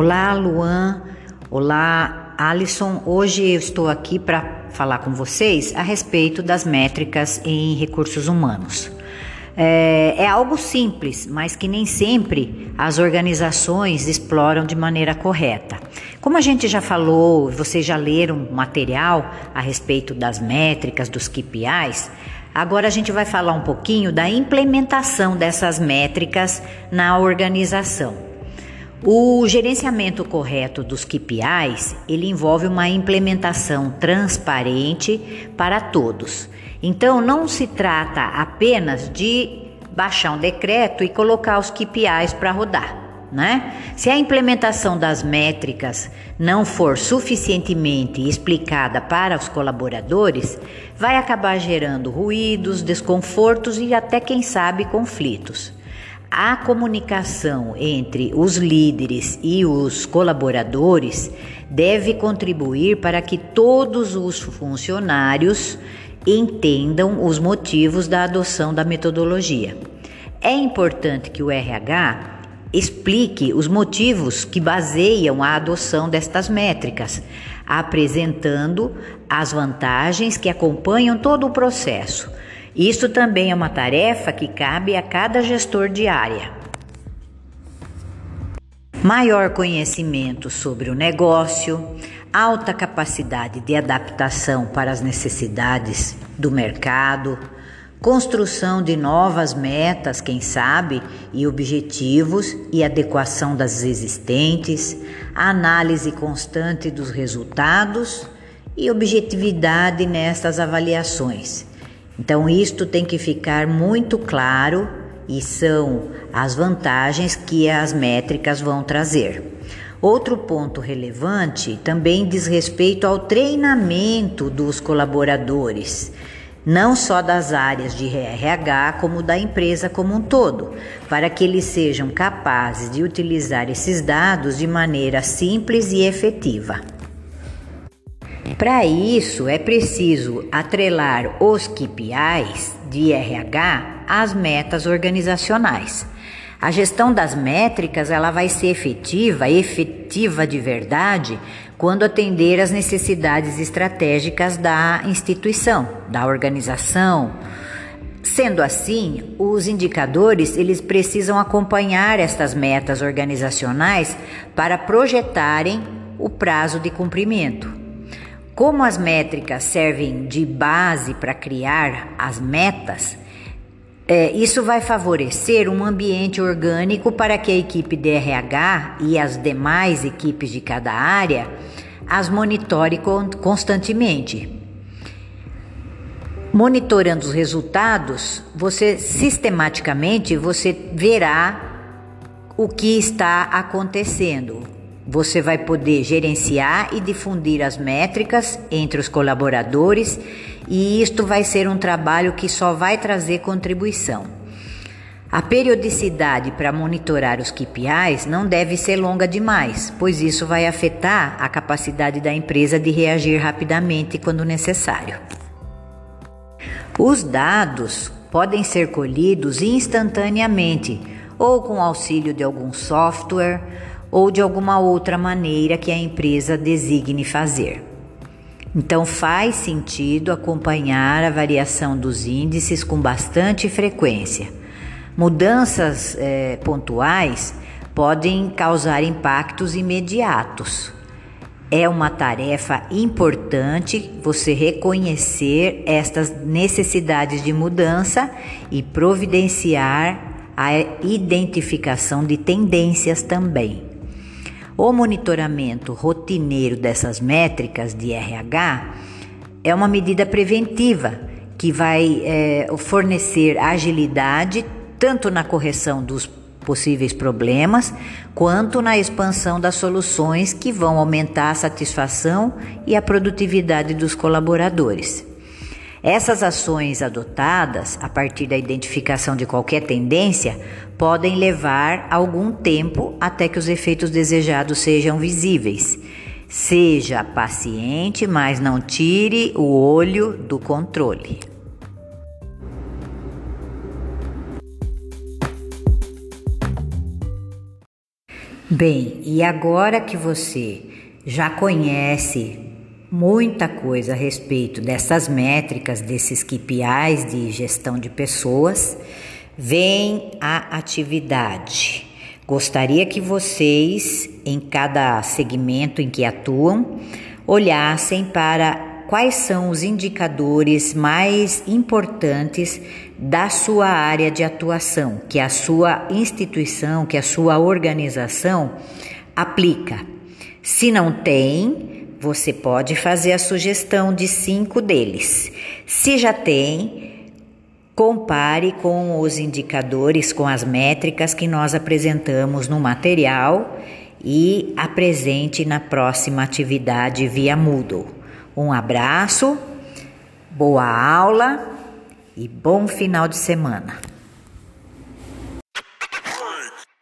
Olá, Luan. Olá, Alisson. Hoje eu estou aqui para falar com vocês a respeito das métricas em recursos humanos. É, é, algo simples, mas que nem sempre as organizações exploram de maneira correta. Como a gente já falou, vocês já leram material a respeito das métricas, dos KPIs, agora a gente vai falar um pouquinho da implementação dessas métricas na organização. O gerenciamento correto dos KPIs, ele envolve uma implementação transparente para todos. Então não se trata apenas de baixar um decreto e colocar os KPIs para rodar, né? Se a implementação das métricas não for suficientemente explicada para os colaboradores, vai acabar gerando ruídos, desconfortos e até quem sabe conflitos. A comunicação entre os líderes e os colaboradores deve contribuir para que todos os funcionários entendam os motivos da adoção da metodologia. É importante que o RH explique os motivos que baseiam a adoção destas métricas, apresentando as vantagens que acompanham todo o processo isso também é uma tarefa que cabe a cada gestor de área. Maior conhecimento sobre o negócio, alta capacidade de adaptação para as necessidades do mercado, construção de novas metas, quem sabe, e objetivos e adequação das existentes, análise constante dos resultados e objetividade nestas avaliações. Então, isto tem que ficar muito claro e são as vantagens que as métricas vão trazer. Outro ponto relevante também diz respeito ao treinamento dos colaboradores, não só das áreas de RH, como da empresa como um todo, para que eles sejam capazes de utilizar esses dados de maneira simples e efetiva. Para isso, é preciso atrelar os KPIs de RH às metas organizacionais. A gestão das métricas ela vai ser efetiva, efetiva de verdade, quando atender às necessidades estratégicas da instituição, da organização. Sendo assim, os indicadores eles precisam acompanhar estas metas organizacionais para projetarem o prazo de cumprimento. Como as métricas servem de base para criar as metas, é, isso vai favorecer um ambiente orgânico para que a equipe de RH e as demais equipes de cada área as monitore constantemente. Monitorando os resultados, você sistematicamente você verá o que está acontecendo, você vai poder gerenciar e difundir as métricas entre os colaboradores, e isto vai ser um trabalho que só vai trazer contribuição. A periodicidade para monitorar os KPIs não deve ser longa demais, pois isso vai afetar a capacidade da empresa de reagir rapidamente quando necessário. Os dados podem ser colhidos instantaneamente ou com auxílio de algum software ou de alguma outra maneira que a empresa designe fazer. Então faz sentido acompanhar a variação dos índices com bastante frequência. Mudanças eh, pontuais podem causar impactos imediatos. É uma tarefa importante você reconhecer estas necessidades de mudança e providenciar a identificação de tendências também. O monitoramento rotineiro dessas métricas de RH é uma medida preventiva que vai é, fornecer agilidade tanto na correção dos possíveis problemas, quanto na expansão das soluções que vão aumentar a satisfação e a produtividade dos colaboradores. Essas ações adotadas a partir da identificação de qualquer tendência podem levar algum tempo até que os efeitos desejados sejam visíveis. Seja paciente, mas não tire o olho do controle. Bem, e agora que você já conhece muita coisa a respeito dessas métricas, desses KPIs de gestão de pessoas, vem a atividade. Gostaria que vocês, em cada segmento em que atuam, olhassem para quais são os indicadores mais importantes da sua área de atuação, que a sua instituição, que a sua organização aplica. Se não tem, você pode fazer a sugestão de cinco deles. Se já tem, compare com os indicadores, com as métricas que nós apresentamos no material e apresente na próxima atividade via Moodle. Um abraço, boa aula e bom final de semana.